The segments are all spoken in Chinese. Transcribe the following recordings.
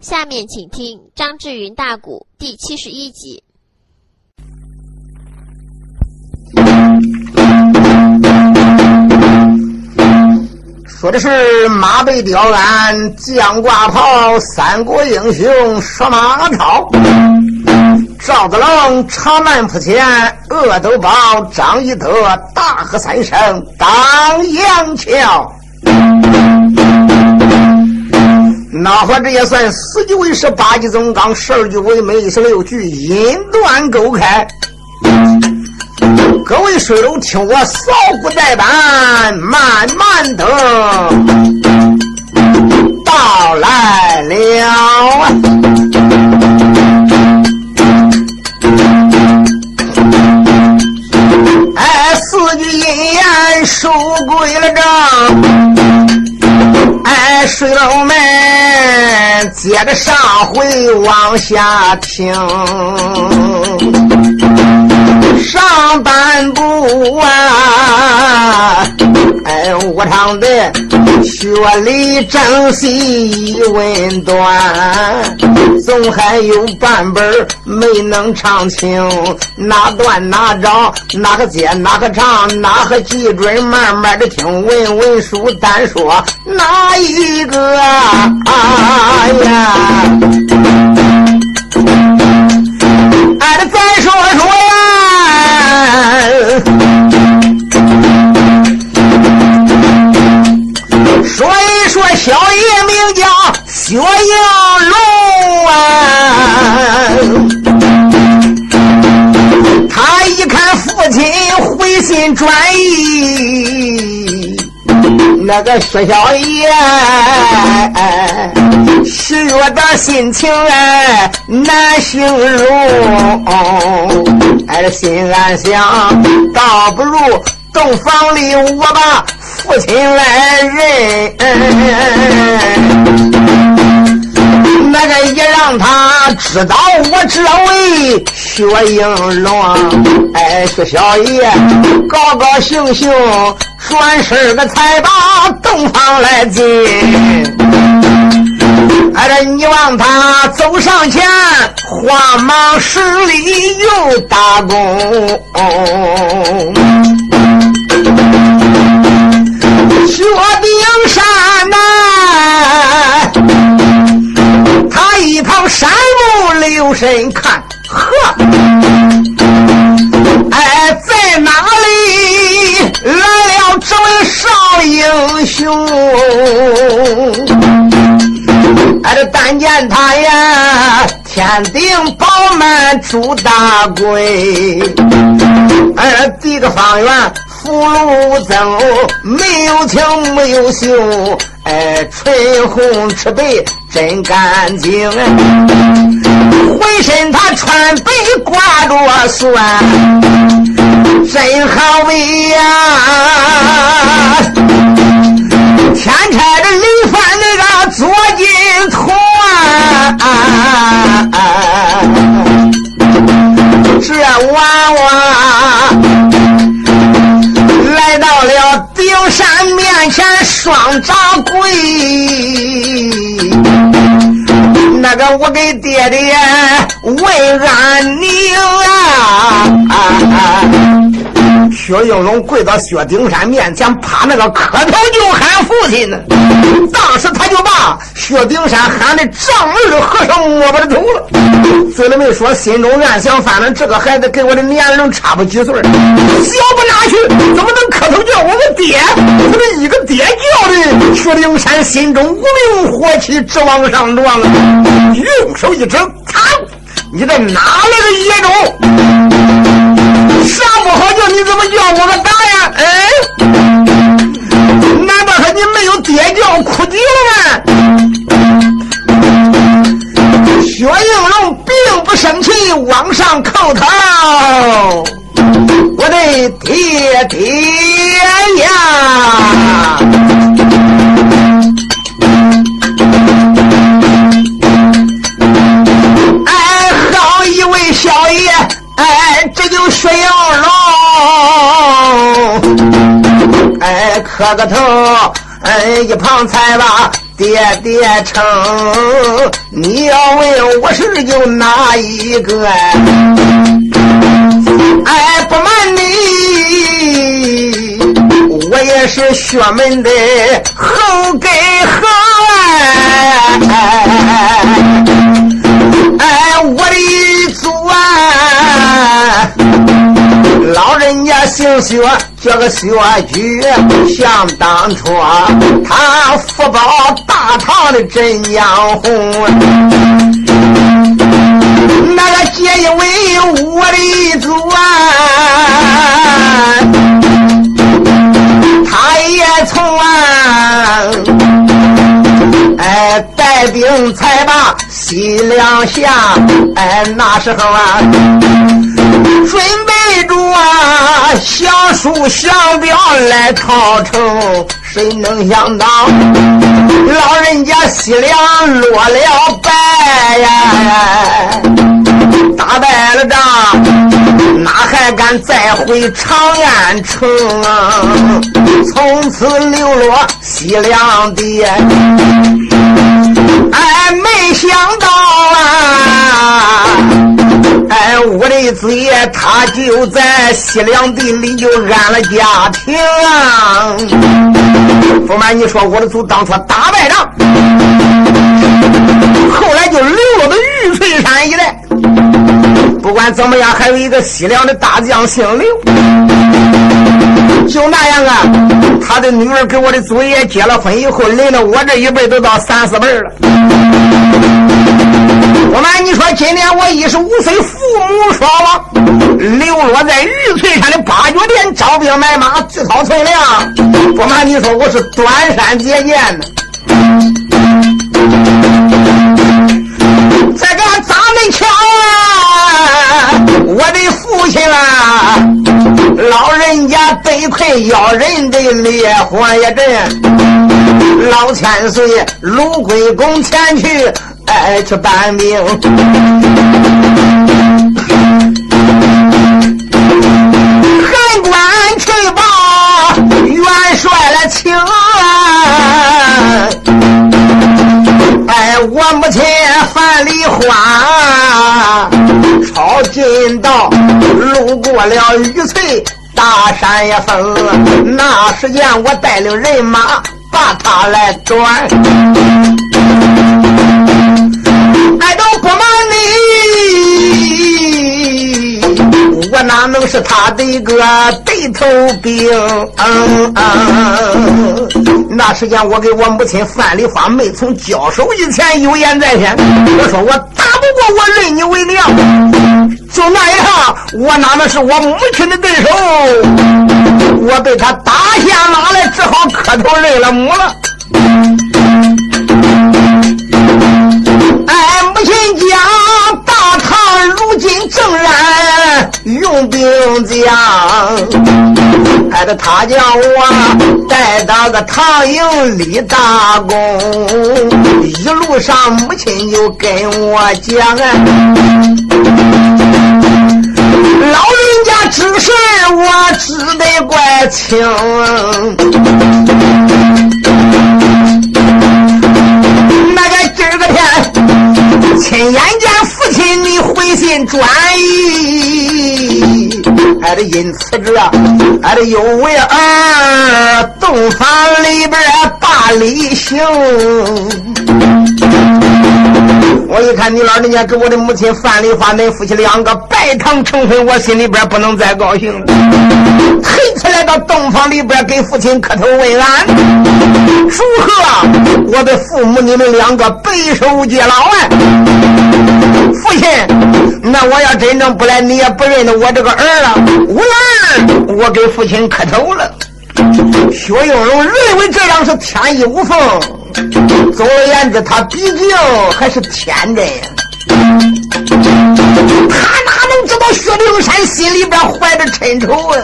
下面请听张志云大鼓第七十一集。说的是马背雕鞍，将挂袍，三国英雄说马超。赵子龙长门铺前，恶斗宝张翼德，大喝三声当阳桥。那会这也算四句为诗，八句总纲，十二句为美，十六句音断勾开。各位水友，听我扫骨带板，慢慢的到来了。哎，四句阴言收归了账。哎，水友们，接着上回往下听。上半部啊，哎，我唱的学里正戏文段，总还有半本没能唱清，哪段哪章哪个接哪个唱哪个记准，慢慢的听文文书单说哪一个啊呀？俺这再说说呀，说一说小爷名叫薛应龙啊，他一看父亲回心转意。那个薛小爷十月的心情哎难形容，哎心暗想，倒不如洞房里我把父亲来认。那个也让他知道我这位薛应龙，哎，薛小爷高高兴兴转身个才把洞房来进。哎，这你望他走上前，慌忙施礼又打躬。薛丁山呐。留神看，呵，哎，在哪里来了这位少英雄？哎，这但见他呀，天顶饱满朱大贵，哎，这个方圆福禄增，没有情没有秀。哎，唇红齿白真干净，浑身他穿白挂着蒜，真好味呀！天差着李帆那个左金团，这娃娃。山面前，双掌跪。那个我给爹爹问安宁啊！薛应龙跪到薛丁山面前，趴那个磕头就喊父亲呢。当时他就把薛丁山喊的丈二和尚摸不着头了，嘴里没说，心中暗想：反正这个孩子跟我的年龄差不几岁，小不哪去，怎么能磕头叫我个爹？他这一个爹叫的，薛丁山心中无名火气直往上撞啊！用手一指，操！你这哪来的野种？啥不好叫你怎么叫我个大呀？哎，难道说你没有爹叫哭叫吗？薛应龙并不生气，往上叩头，我的爹爹呀！这就薛应龙，哎，磕个头，哎，一旁才把爹爹称，你要问我是有哪一个？哎，不瞒你，我也是学门的后根后哎，我的老人家姓薛。这个薛举，想当初他福保大唐的镇江红，那个结义为我的祖啊，他也从啊，哎带兵才把西凉下，哎那时候啊，准备。着啊，降书降表来讨城，谁能想到老人家西凉落了败呀？打败了仗，哪还敢再回长安城啊？从此流落西凉地，哎，没想到啊！哎，我的嘴，他就在西凉地里就安了家庭啊！不瞒你说，我的祖当初打败仗，后来就流落到玉翠山一带。不管怎么样，还有一个西凉的大将姓刘，就那样啊，他的女儿给我的祖爷结了婚以后，临了我这一辈都到三四辈了。不瞒你说，今年我一十五岁，父母双亡，流落在玉翠山的八角店，招兵买马，自掏存粮。不瞒你说，我是端山节俭的。这个亲啊，老人家被困要人的烈火一阵，老千岁卢贵公前去。哎，去搬兵，汉官去报元帅了情啊！我母亲范梨花，抄近道路过了玉翠大山也峰，那时间我带领人马把他来转。俺都我哪能是他的一个对头兵？嗯嗯那时间我给我母亲范丽花没从交手以前有言在先，我说我打不过我认你为娘，就那样，我哪能是我母亲的对手？我被他打下马来，只好磕头认了母了。将，害得他将我带到个唐营立大功。一路上母亲就跟我讲啊，老人家知事我知得怪清。那个今个天，亲眼见父亲你回心转意，俺的因此这，俺的有为儿洞房里边大礼行。我一看你老人家给我的母亲范梨花恁夫妻两个拜堂成婚，我心里边不能再高兴了。推起来到洞房里边给父亲磕头问安，祝贺我的父母你们两个白首偕老啊！父亲，那我要真正不来，你也不认得我这个儿了。无儿，我给父亲磕头了。薛应龙认为这样是天衣无缝。总而言之，他毕竟还是天真。他哪能知道薛丁山心里边怀着嗔仇啊？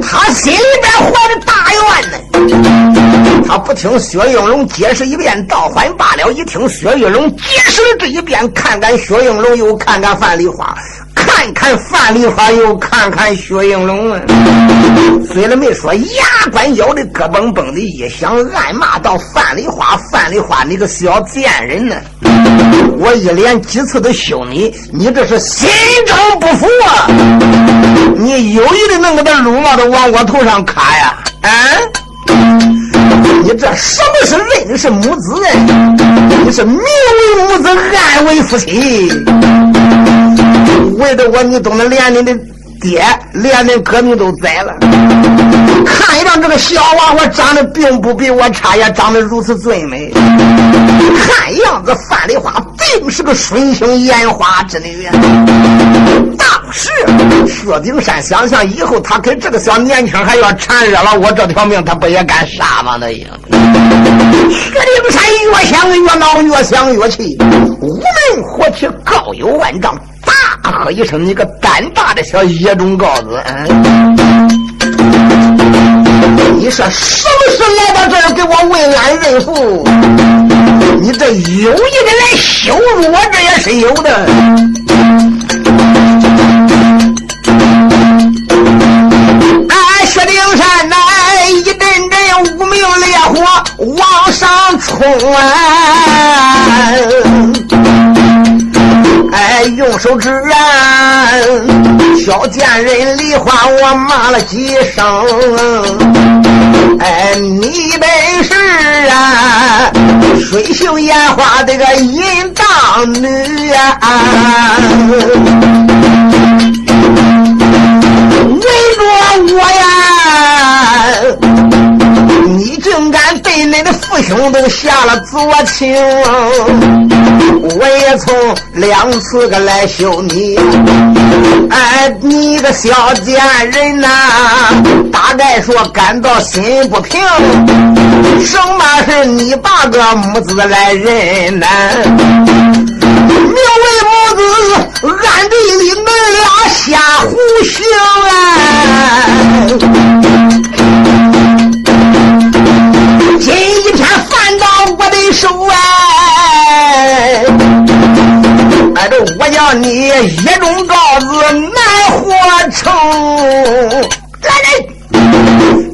他心里边怀着大怨呢。他不听薛应龙解释一遍，倒还罢了；一听薛应龙解释了这一遍，看看薛应龙，又看看范梨花。看看范丽花，又看看薛应龙啊，嘴里没说，牙关咬的咯嘣嘣的一响，暗骂道：“范丽花，范丽花，你个小贱人呢！我一连几次的凶你，你这是心中不服啊！你有意的弄个那撸帽子往我头上卡呀？啊！你这什么是人是母子？你是明为母子，暗为夫妻。”为的我，你都能连你的爹，连你哥，你都宰了。看样这个小娃娃长得并不比我差，也长得如此最美。看样子范丽花并是个水性烟花之女。当时薛丁山想想，以后他跟这个小年轻还要缠热了，我这条命他不也敢杀吗？那也。薛丁山越想越恼，越想越气，无名火气高有万丈。打喝一声：“你个胆大的小野种羔子！你说是不是来到这儿给我问俺认父？你这有意的来羞辱我，这也是有的。”俺薛丁山乃一阵阵无名烈火往上冲啊！哎，用手指啊，小贱人梨花，我骂了几声。哎，你本是啊，水性烟花这个淫荡女呀，围着我呀。竟敢对恁的父兄都下了左情，我也从两次个来休你。哎，你个小贱人呐，大概说感到心不平，什么是你把个母子来认呐？名为母子，暗地里恁俩瞎胡行啊！今一天犯到我的手哎，哎这我叫你一中告子难活成，来人！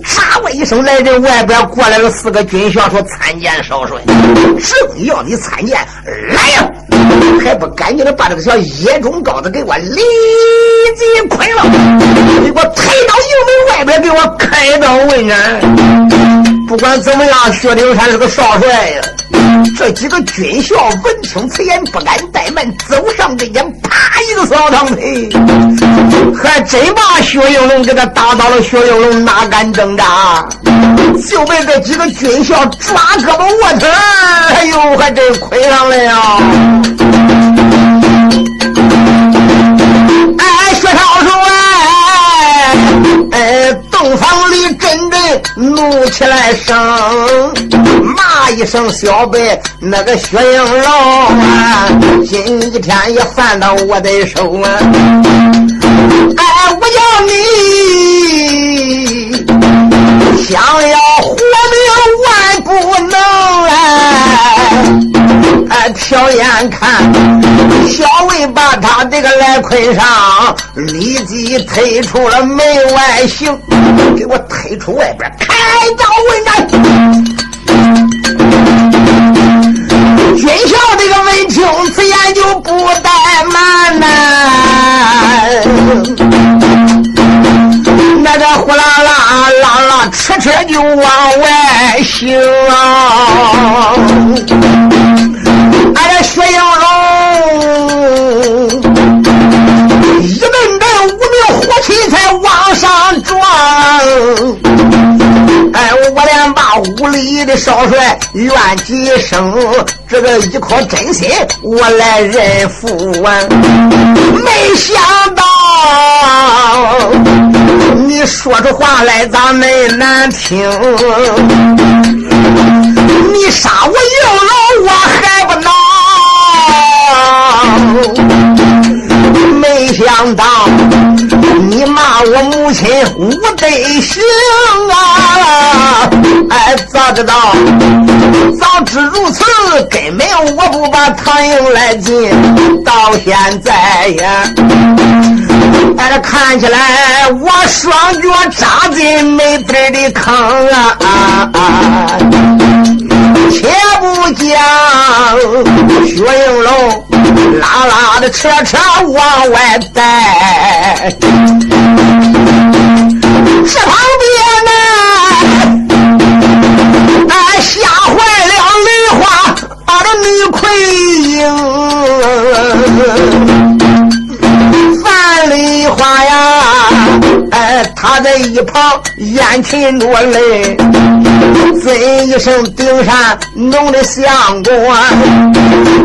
杀我一声来人，外边过来了四个军校，说参见少帅，正要你参见，来呀！还不赶紧的把这个小野种羔子给我立即捆了，给我抬到营门外边，给我开刀问斩。不管怎么样，薛丁山是个少帅呀。这几个军校闻听此言，不敢怠慢，走上跟前，啪一个扫堂腿，还真把薛应龙给他打倒了。薛应龙哪敢挣扎，就被这几个军校抓胳膊握腿哎呦，还真亏上了呀！哎，薛少帅，哎，洞房里真的。怒起来声，骂一声小辈，那个薛应老啊，今一天也犯到我的手啊！哎，我要你想要活命万不能啊！哎，挑眼看，小魏把他这个来捆上，立即推出了门外行，给我推出外边，开刀问斩。里的少帅怨几声，这个一颗真心我来认父啊！没想到你说出话来咋那难听？你杀我应龙，我还不恼。没想到你骂我母亲无德行啊！哎，早知道，早知如此，根本我不把唐英来进。到现在呀，哎，这看起来我双脚扎进没底的坑啊！且不讲薛应龙拉拉的车车往外带，这旁边呢，哎，吓坏了梨花把这女魁英，范梨花呀，哎，他在一旁眼噙着泪。尊一声顶上弄的相公，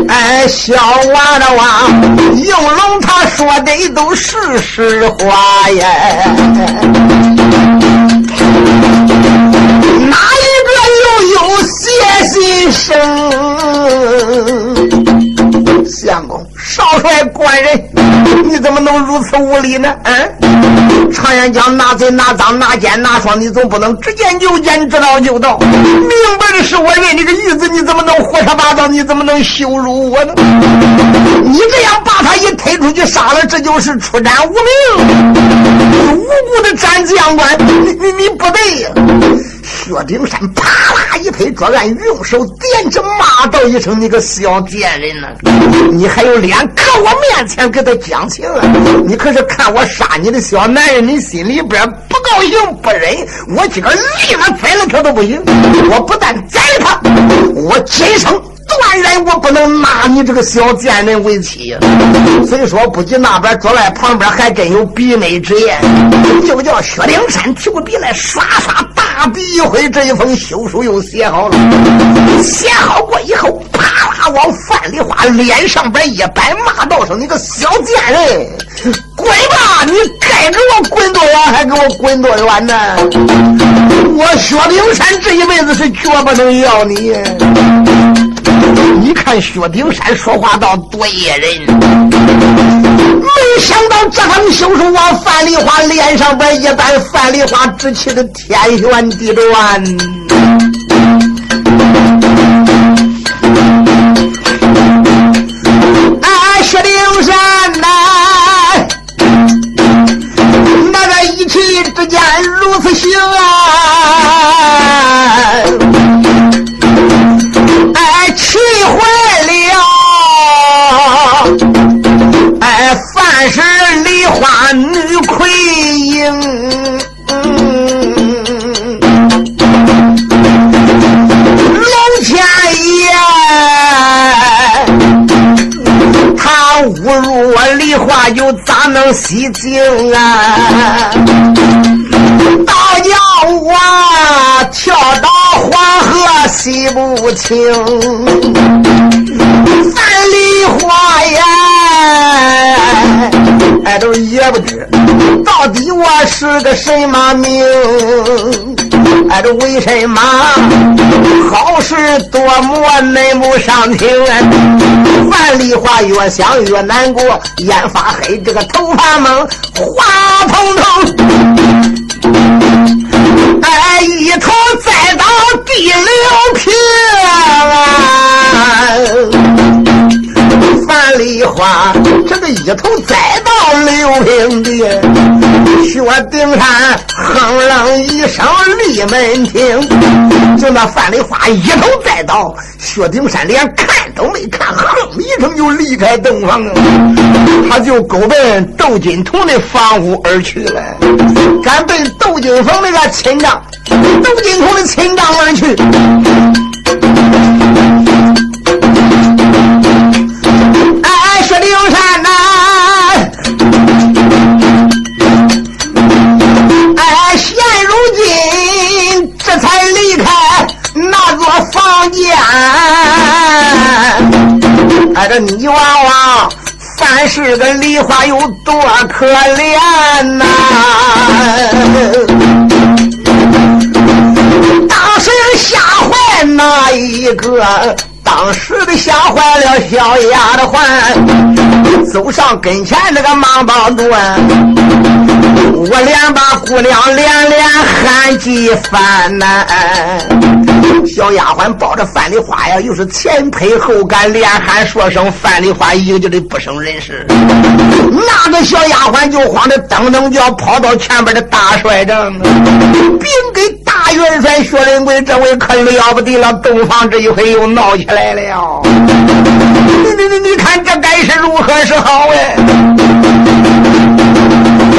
哎，小娃的娃，应龙他说的都是实话呀。哪一个又有邪心生？相公。少帅官人，你怎么能如此无礼呢？嗯，常言讲，拿贼拿赃拿奸拿双，你总不能只见就见，知道就道。明白的是我认你个玉子，你怎么能胡说八道？你怎么能羞辱我呢？你这样把他一推出去杀了，这就是出战无名，无辜的斩将官，你你你不对呀！薛丁山啪啦一拍桌案，用手点着骂道一声：“你个小贱人呐！你还有脸搁我面前给他讲情啊？你可是看我杀你的小男人，你心里边不高兴不忍？我今个立了宰了他都不行！我不但宰了他，我今生……”断然我不能拿你这个小贱人为妻，所以说不仅那边桌外旁边还真有比美之言，就叫薛丁山提过笔来刷刷大笔一挥，这一封休书又写好了。写好过以后，啪啦往范丽花脸上边一摆，骂道声：“你个小贱人，滚吧！你该给我滚多远还给我滚多远呢？我薛丁山这一辈子是绝不能要你。”你看薛丁山说话倒多野人，没想到这封休书往范梨花脸上边一摆，范梨花只气的天旋地转。哎，薛丁山呐，那个一气之间如此行啊！又咋能洗净啊？倒叫我跳到黄河洗不清，范梨花呀，哎，都也不知到底我是个什么命，哎，这为什么好事多磨难不上听？范梨花越想越难过，眼发黑，这个头发蒙，花蓬蓬。哎，一头栽到第六平啊！范梨花，这个一头栽到六平地，薛丁山哼了一声立门听，就那范丽花一头栽倒，薛丁山连看都没看，哼一声就离开洞房了，他就勾奔窦金童的房屋而去了，赶奔窦金凤那个亲丈，窦金童的亲丈而去。哎，这你娃娃，三十个梨花有多可怜呐！当时吓坏那一个当时的吓坏了小丫鬟，走上跟前那个忙帮断，我连把姑娘连连喊几番呐。小丫鬟抱着范丽花呀，又是前推后赶，连喊说声范丽花，一个劲的不省人事。那个小丫鬟就慌的噔噔就要跑到前边的大帅帐，禀给大元帅薛仁贵，这回可了不得了，洞房这一回又闹起来来了。你你你你看这该是如何是好哎？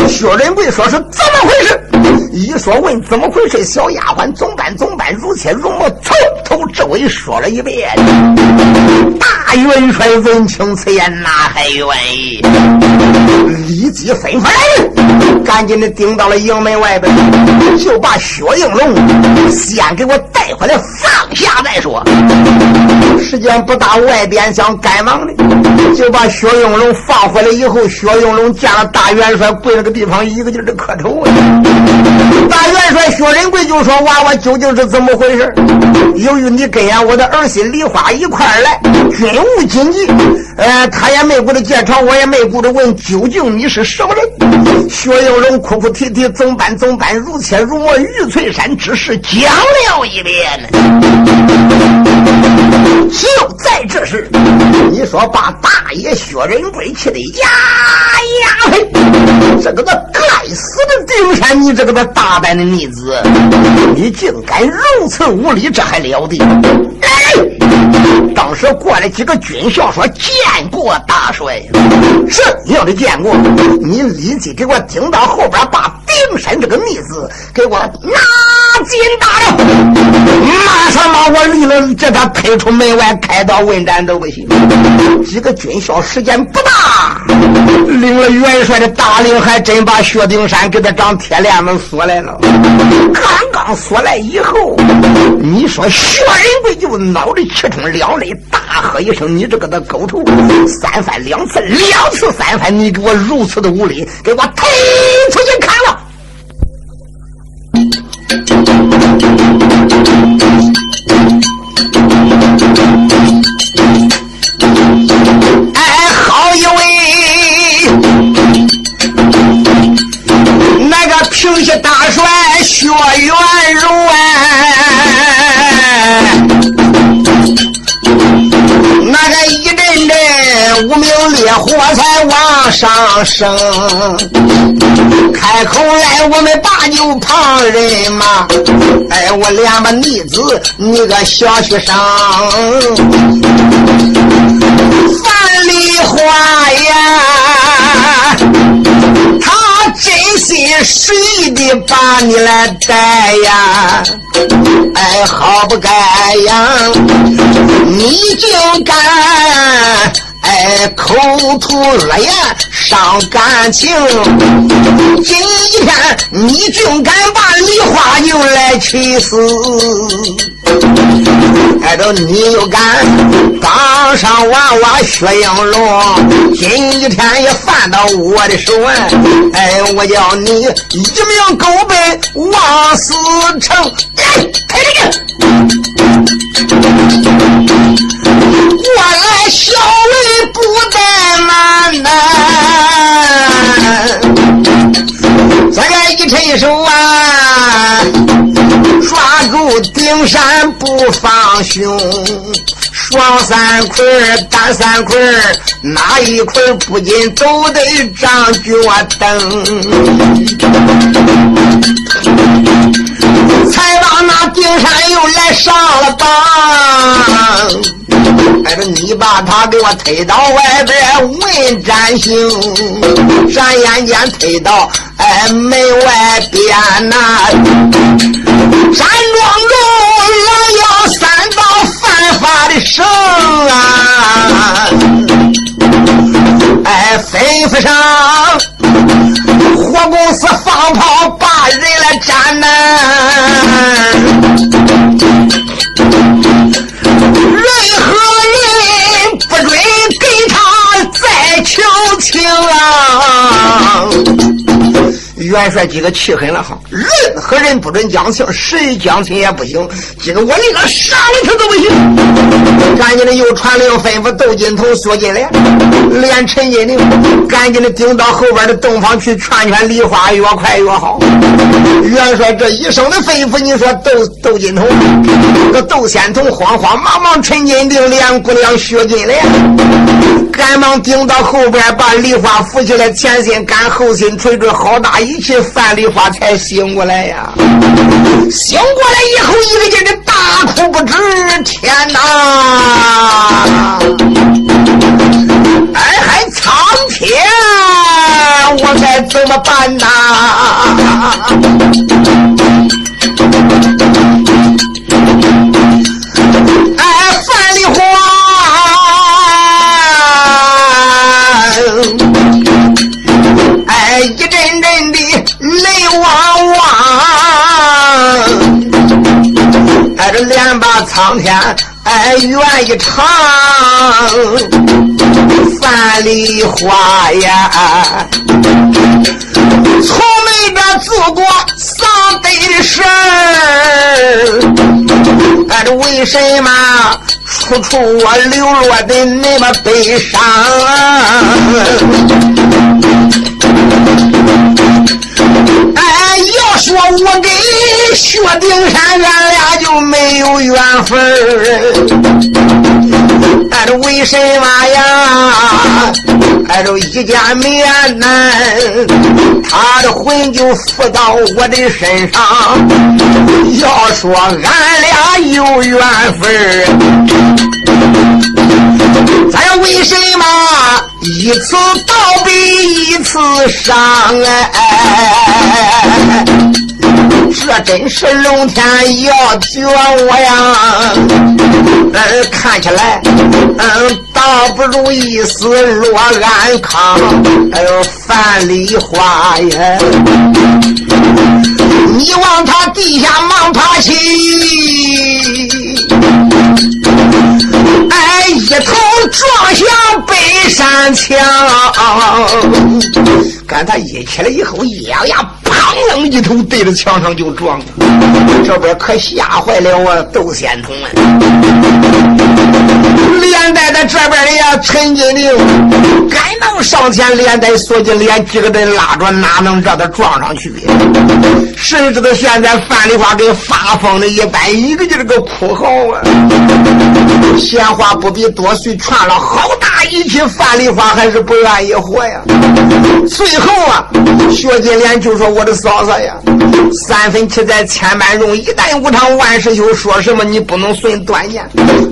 薛仁贵说是怎么回事？一说问怎么回事，小丫鬟总办总办，如切如磨，从头至尾说了一遍。大元帅闻听此言，哪还愿意？立即吩咐，赶紧的顶到了营门外边，就把薛应龙先给我带回来放下再说。时间不大，外边想赶忙的，就把薛应龙放回来以后，薛应龙见了大元帅跪那个地方，一个劲的磕头啊。大元帅薛仁贵就说：“娃娃究竟是怎么回事？由于你跟俺我的儿媳梨花一块来，军务紧急，呃，他也没顾着见朝，我也没顾着问，究竟你是什么人？”薛应龙哭哭啼啼，总办总办，如切如磨，玉翠山之事讲了一遍。就在这时，你说把大爷薛仁贵气的呀呀嘿！这个那该死的丁山，你这这个大胆的逆子，你竟敢如此无礼，这还了得！来，当时过来几个军校说见过大帅，是你要得见过，你立即给我顶到后边，把丁山这个逆子给我拿紧打了，马上把我立了，叫他推出门外，开刀问斩都不行。几个军校时间不大，领了元帅的大令，还真把薛丁山给他长铁链子锁来了。刚刚锁来以后，你说薛仁贵就脑袋气冲两泪，大喝一声：“你这个的狗头！三番两次，两次三番，你给我如此的无礼，给我推出去砍了！”上升，开口来我们把牛旁人嘛，哎，我连把逆子你个小学生。范丽花呀，他真心实意的把你来待呀，哎，好不该呀，你竟敢哎口吐恶言伤感情，今天你竟敢把梨花又来气死！挨着你又敢当上娃娃薛应龙，今天也犯到我的手哎！哎，我叫你一命狗奔枉死城！哎，开这个！我来小尉不怠慢呐，这个一伸手啊！抓住顶山不放胸，双三捆单三捆哪一捆不仅都得张脚蹬。才把那丁山又来上了当，哎，这你把他给我推到外边问斩刑，转眼间推到哎门外边呐，山庄中狼要三道犯法的绳啊，哎，吩咐上火公司放炮把人来斩呐。任何人不准给他再求情啊！元帅几个气狠了，哈！任何人不准讲情，谁讲情也不行。今个我宁可杀了他都不行。赶紧的又传令吩咐窦金童、薛金莲，连陈金玲，赶紧的顶到后边的洞房去劝劝梨花，越快越好。元帅这一声的吩咐，你说窦窦金童、这窦仙童慌慌忙忙，陈金玲连姑娘薛金莲，赶忙顶到后边，把梨花扶起来，前心赶后心捶捶，好大一一气，范梨花才醒过来呀！醒过来以后，一个劲的大哭不止，天哪！哎还，苍天，我该怎么办呐？这连把苍天哎愿意长，范梨花呀，从没这做过丧悲的事儿，哎，这为什么处处我流落的那么悲伤？哎，要说我跟薛丁山，俺俩就没有缘分儿。哎，这为什么呀？哎，这一见面难，他的魂就附到我的身上。要说俺俩有缘分儿，咱为什么一次道比一次伤哎？这真是龙天要绝我呀！嗯，看起来，嗯，倒不如一死落安康。哎呦，范梨花呀，你往他地下忙爬起，哎，一头撞向北山墙。跟他一起来以后，一咬牙，砰楞一头对着墙上就撞。这边可吓坏了我窦仙童了。连带在这边的呀，陈金玲赶忙上前，连带锁金莲几个人拉着，哪能让他撞上去？谁知道现在范丽华跟发疯的一般，一个劲儿个哭嚎啊！闲话不必多叙，传了好大一气，范丽花还是不愿意活呀。最后啊，薛金莲就说：“我的嫂嫂呀，三分气在千般容，一旦无常万事休。说什么你不能损断剑，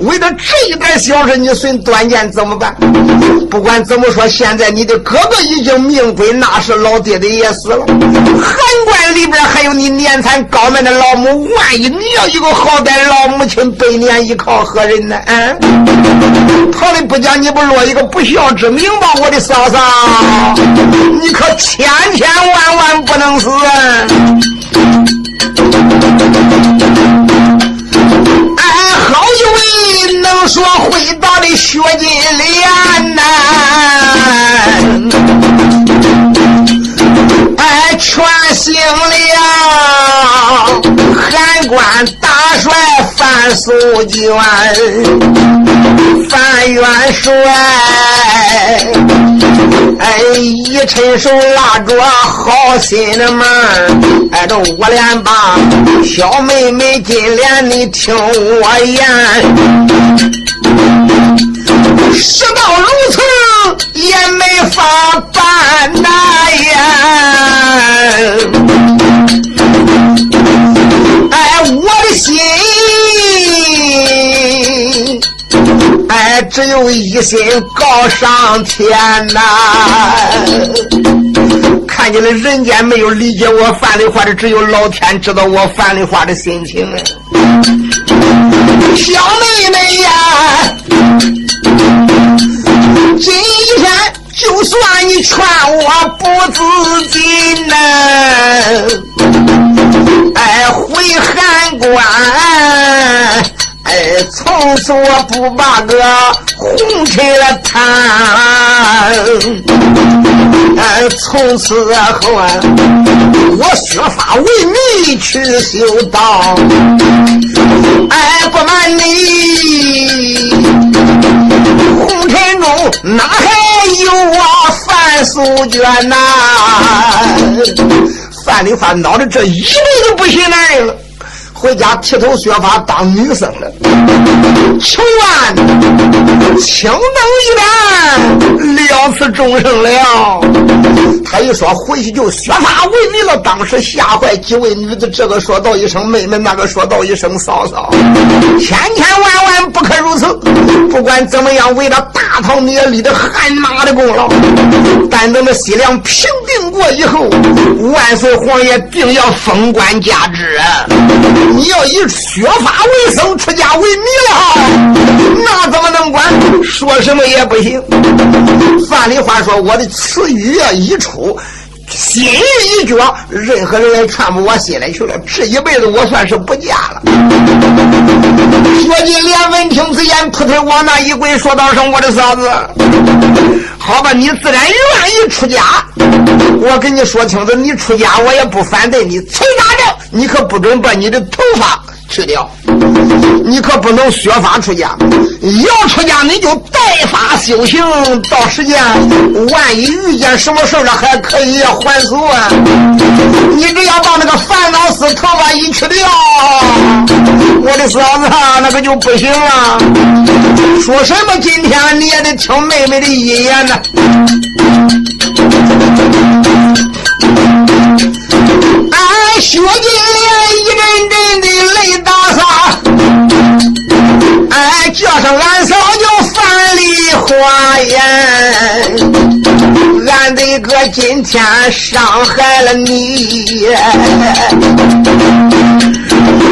为了这一点小事，你损断剑怎么办？不管怎么说，现在你的哥哥已经命归，那是老爹爹也死了，寒官里边还有你年产高门的老母，万一你要一个好歹老母亲，百年依靠何人呢？嗯，他的不讲，你不落一个不孝之名吧，我的嫂嫂，你可千千万万不能死！哎，好一位能说会道的薛金莲呐！哎，全姓了汉官大帅范素娟，范元帅。哎，一伸手拉着好心的门哎，这我连吧小妹妹金莲，你听我言，事到如此也没法办呐呀！哎，我的心。哎，只有一心告上天呐！看见了人间没有理解我范梨花的，只有老天知道我范梨花的心情！小妹妹呀，今天就算你劝我不自禁呐，哎，回汉关。哎，从此我不把个红尘了贪。哎，从此后啊，我削发为尼去修道。哎，不瞒你，红尘中哪还有我范素娟呐？范丽花恼的这一辈子不行了。回家剃头削发当女生了，求万青灯一盏了此终生了。他一说回去就削发为尼了，当时吓坏几位女子，这个说道一声妹妹，那个说道一声嫂嫂，千千万万不可如此。不管怎么样，为了大唐你也立的汗马的功劳。但等这西凉平定过以后，万岁皇爷定要封官加职。你要以学法为生，出家为尼了，那怎么能管？说什么也不行。范丽华说：“我的词语啊一出，心一决，任何人也劝不我心里去了。这一辈子我算是不嫁了。”薛金莲闻听此言，扑腾往那一跪，说道声：“我的嫂子，好吧，你自然愿意出家。我跟你说清楚，你出家我也不反对你。崔大正，你可不准把你的头发去掉，你可不能削发出家。要出家，你就带发修行。到时间，万一遇见什么事了，还可以还俗啊。你只要把那个烦恼丝头发一去掉，我的嫂子，那个就不行了。说什么？今天你也得听妹妹的一言呢。俺薛金莲一阵阵叫上俺嫂叫范丽花言，俺的哥今天伤害了你，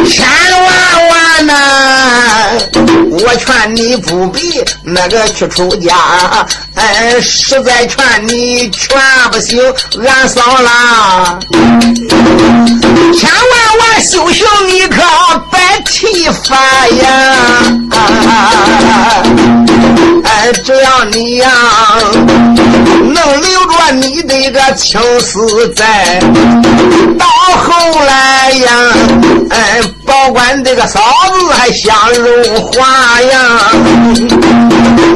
千万万呐！我劝你不必那个去出家，哎，实在劝你劝不行，俺嫂啦，千万万修行你可别提发呀，哎，只要你呀能留着你的个青丝在，到后来呀，哎，保管这个嫂子还想如花呀，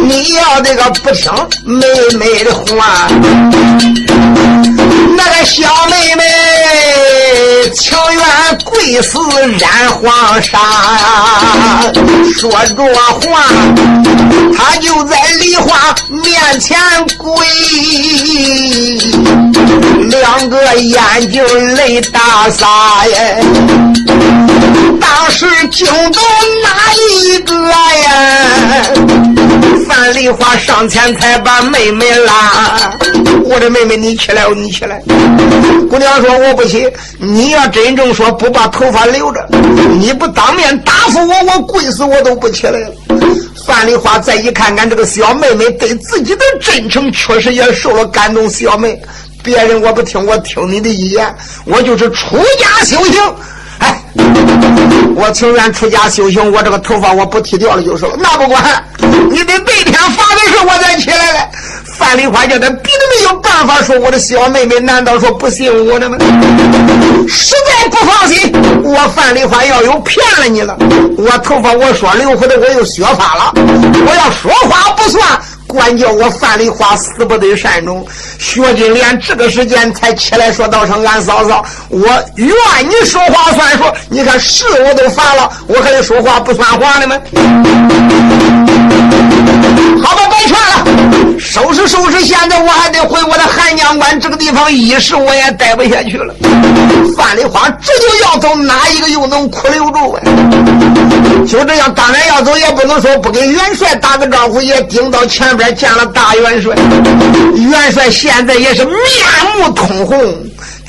你要这个不听妹妹的话，那个小妹妹情愿跪死染黄沙。说着话，他就在梨花面前跪，两个眼睛泪大洒耶。当时惊动哪一个呀？范丽花上前才把妹妹拉，我的妹妹，你起来，你起来。姑娘说我不起，你要真正说不把头发留着，你不当面答复我，我跪死我都不起来了。范丽花再一看，俺这个小妹妹对自己的真诚，确实也受了感动。小妹，别人我不听，我听你的一言，我就是出家修行。我情愿出家修行，我这个头发我不剃掉了就是了。那不管，你得对天发的时候，我再起来了。范丽花叫他逼得没有办法说，我的小妹妹难道说不信我的吗？实在不放心，我范丽花要有骗了你了，我头发我说留回来，我又削发了。我要说话不算。管教我范丽花死不得善终，薛金莲这个时间才起来说道声：“俺嫂嫂，我愿你说话算数。你看事我都烦了，我还得说话不算话了吗？”好吧，别劝了，收拾收拾。现在我还得回我的汉江关这个地方，一时我也待不下去了。范丽花这就要走，哪一个又能苦留住啊？就这样，当然要走，也不能说不给元帅打个招呼，也顶到前边。见了大元帅，元帅现在也是面目通红，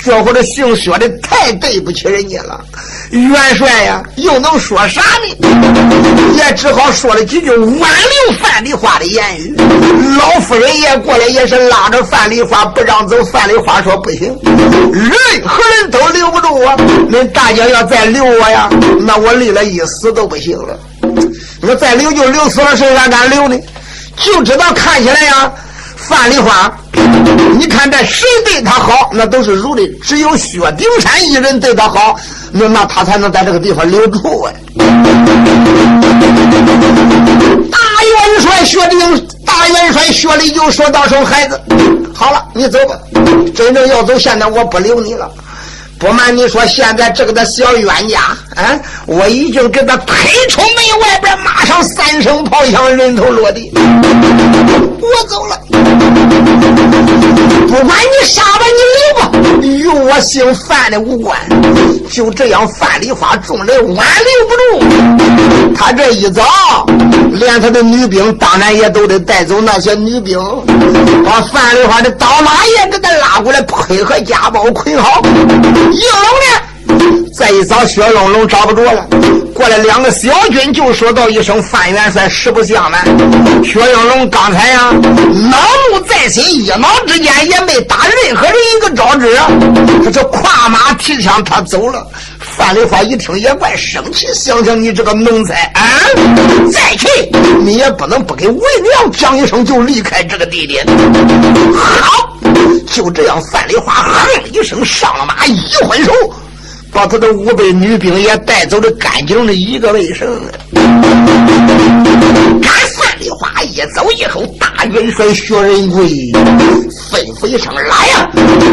觉乎这姓薛的太对不起人家了。元帅呀，又能说啥呢？也只好说了几句挽留范丽花的言语。老夫人也过来，也是拉着范丽花不让走。范丽花说不行，任何人都留不住我。恁大家要再留我呀，那我立了一死都不行了。我再留就留死了，谁还敢留呢？就知道看起来呀，范丽花，你看这谁对他好，那都是如的，只有薛丁山一人对他好，那那他才能在这个地方留住哎。大元帅薛丁，大元帅薛礼就说到声孩子，好了，你走吧，真正要走，现在我不留你了。不瞒你说，现在这个的小冤家，啊，我已经给他推出门外边，马上三声炮响，人头落地，我走了。不管你杀吧，你留吧，与我姓范的无关。就这样，范丽花众人挽留不住，他这一走，连他的女兵当然也都得带走。那些女兵把范丽花的刀马也给他拉过来，配合家宝捆好。应龙呢？再一找薛应龙找不着了，过来两个小军就说道一声：“范元帅，实不相瞒，薛应龙刚才呀，恼怒在心，一恼之间也没打任何人一个招之，他就跨马提枪，他走了。”范丽花一听也怪生气，想想你这个奴才啊，再去你也不能不给为娘讲一声就离开这个地点。好，就这样，范丽花哼一声上了马，一挥手。把他的五百女兵也带走的干净的一个卫生。干范丽花一走以后，大元帅薛仁贵吩咐一声：“来呀！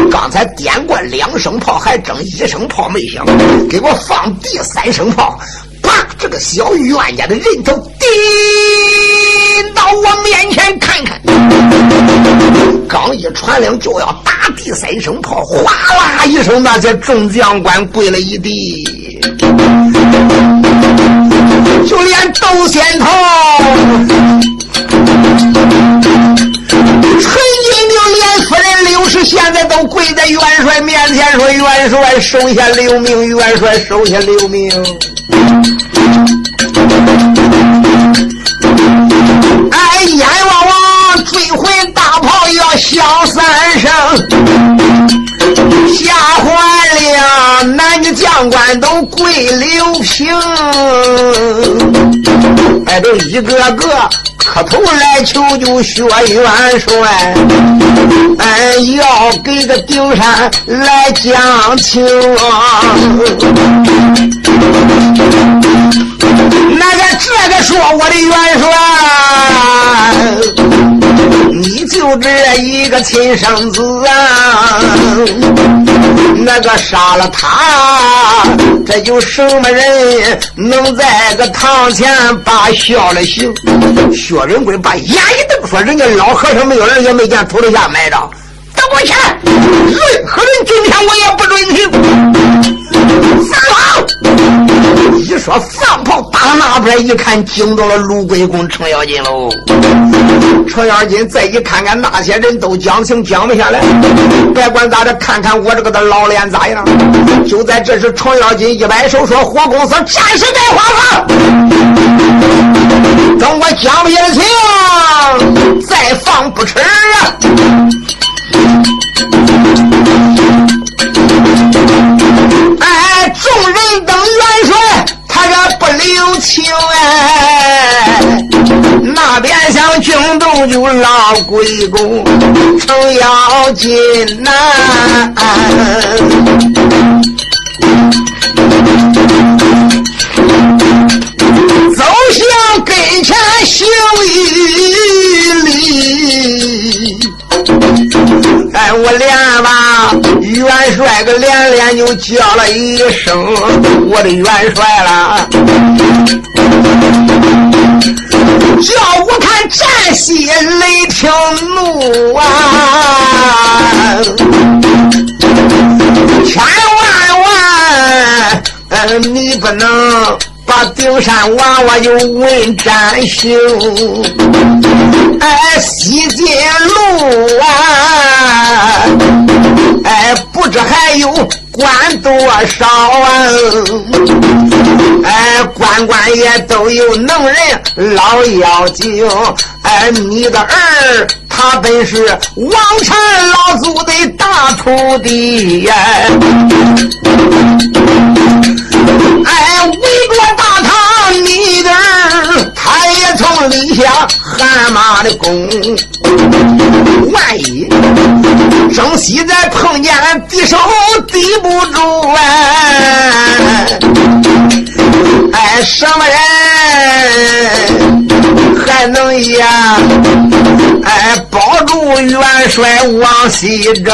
刚才点过两声炮，还争一声炮没响，给我放第三声炮！把这个小冤家的人头顶到我面前看看。”刚一传令，就要打第三声炮，哗啦一声，那些众将官跪了一地，就连窦仙头、陈金牛、连夫人刘氏，现在都跪在元帅面前，说：“元帅手下留名，元帅手下留名。”哎，阎王王追回大炮要响三声，吓坏了男女将官都跪刘平，哎，都一个个磕头来求救薛元帅，哎，要给个顶山来讲情啊。那个这个说我的元帅，你就这一个亲生子啊！那个杀了他，这有什么人能在个堂前把笑了行？薛仁贵把眼一瞪，说：“人家老和尚没有人也没见土地下埋着，等我去！任何人今天我也不准听。”放炮！一说放炮，打那边一看，惊到了卢龟公程咬金喽。程咬金再一看看那些人都讲情讲不下来，别管咋的，看看我这个的老脸咋样。就在这时，程咬金一摆手说：“火公子暂时该花放，等我讲不下的情，再放不迟啊。”众人等元帅，他这不留情哎。那边想惊动就老鬼公程咬金呐，走向跟前行一礼。哎，我连吧，元帅个连连就叫了一声，我的元帅了，把顶山娃娃又问占行，哎，西进路啊，哎，不知还有官多少啊？哎，关关也都有能人老妖精，哎，你的儿他本是王禅老祖的大徒弟呀。哎，围着大堂，你的他立下汗马的功。万一征西再碰见敌手，敌不住啊！哎，什么人还能呀？哎，保住元帅往西征？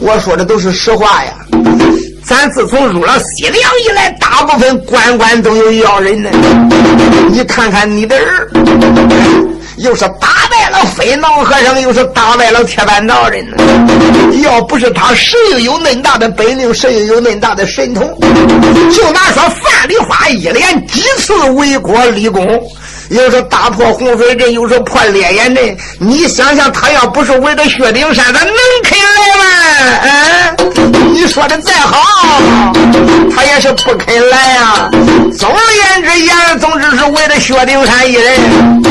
我说的都是实话呀。咱自从入了西凉以来，大部分官官都有要人呢。你看看你的儿，又是打败了飞脑和尚，又是打败了铁板道人呢。要不是他，谁又有恁大的本领，谁又有恁大的神通？就拿说范丽花一连几次为国立功。又是打破洪水阵，又是破烈焰阵。你想想，他要不是为了薛丁山，他能肯来吗？嗯，你说的再好，他也是不肯来呀。总而言之，言而总之是为了薛丁山一人。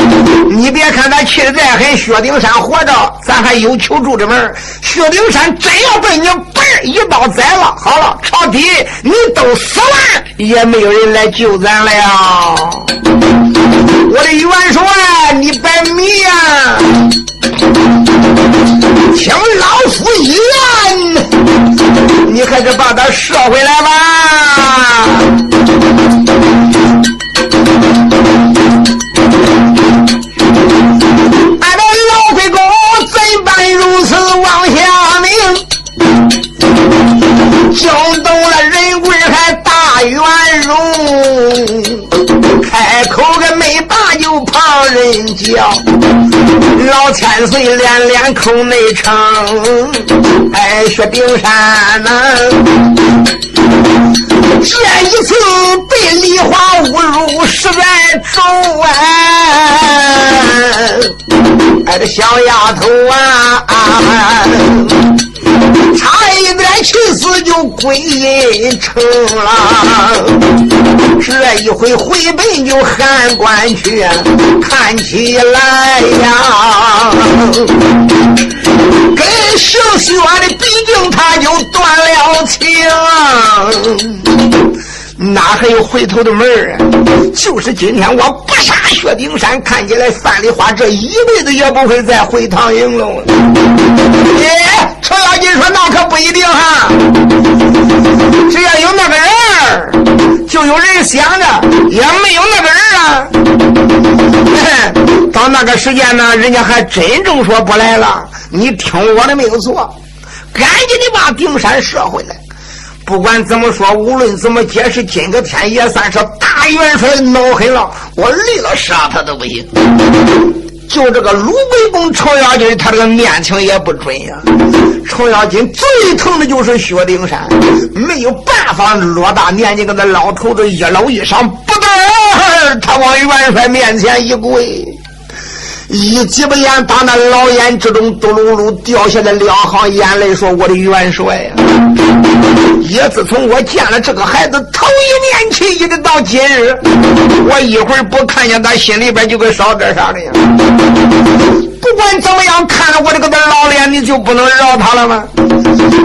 你别看他气的再狠，薛丁山活着，咱还有求助之门。薛丁山真要被你嘣一刀宰了，好了，朝廷你都死了，也没有人来救咱了呀。我的元帅，你百米呀！听老夫一言，你还是把他射回来吧。俺的老鬼公怎般如此妄下命？惊动了人贵还大元荣，开口个没把人叫，老千岁连连口内称，哎，薛丁山呐，这一次被梨花侮辱实在重啊！哎，这小丫头啊，差一点去死就归阴城了。这一回回本就汉关去，看起来呀，跟姓薛的毕竟他就断了情。哪还有回头的门啊？就是今天我不杀薛丁山，看起来范丽花这一辈子也不会再回唐营了。耶，程咬金说那可不一定哈，只要有那个人就有人想着；也没有那个人啊，到那个时间呢，人家还真正说不来了。你听我的没有错，赶紧的把丁山射回来。不管怎么说，无论怎么解释，今个天也算是大元帅恼狠了。我离了杀他都不行。就这个鲁国公程咬金，他这个面情也不准呀。程咬金最疼的就是薛丁山，没有办法，偌大年纪跟那老头子一搂一上，不得，他往元帅面前一跪。一急巴眼，打那老眼之中嘟噜噜掉下来两行眼泪，说：“我的元帅呀！也自从我见了这个孩子头一年起，一直到今日，我一会儿不看见他，心里边就跟烧这啥的呀！不管怎么样，看了我这个老脸，你就不能饶他了吗？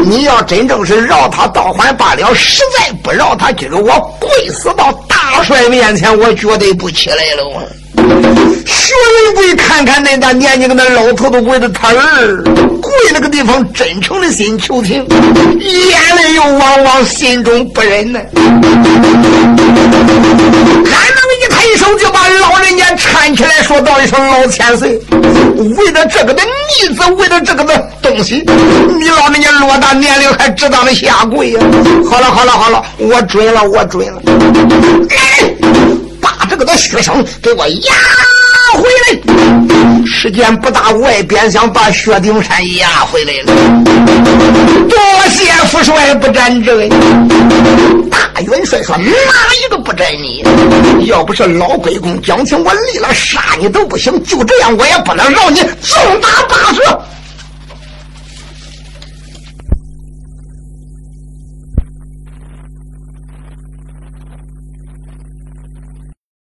你要真正是饶他，倒还罢了；实在不饶他，今儿我跪死到大帅面前，我绝对不起来了。”薛仁贵看看那大年纪，跟那老头子跪着他儿跪那个地方，真诚的心求情，眼泪又往往心中不忍呢。俺那么一抬手就把老人家搀起来，说道一声：“老千岁，为了这个的逆子，为了这个的东西，你老人家偌大年龄还值当的下跪呀？”好了好了好了，我准了，我准了。这个的学生给我押回来，时间不大，我也便想把薛丁山押回来了。多谢副帅不斩之恩。大元帅说：“哪一个不斩你？要不是老鬼公讲情，我立了杀你都不行。就这样，我也不能饶你重打八十。”